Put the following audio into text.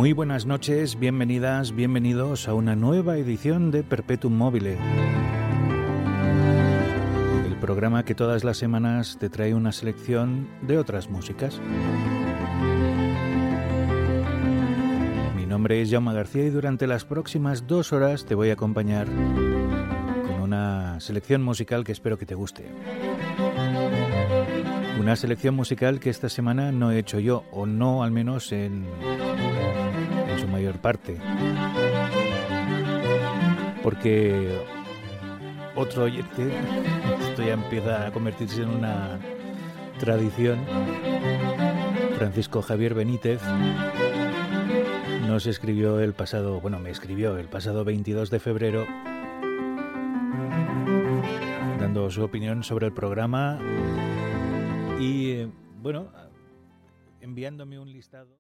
Muy buenas noches, bienvenidas, bienvenidos a una nueva edición de Perpetuum Mobile. El programa que todas las semanas te trae una selección de otras músicas. Mi nombre es Jaume García y durante las próximas dos horas te voy a acompañar con una selección musical que espero que te guste. Una selección musical que esta semana no he hecho yo, o no al menos en, mayor parte. Porque otro oyente, esto ya empieza a convertirse en una tradición, Francisco Javier Benítez, nos escribió el pasado, bueno, me escribió el pasado 22 de febrero dando su opinión sobre el programa y, eh, bueno, enviándome un listado.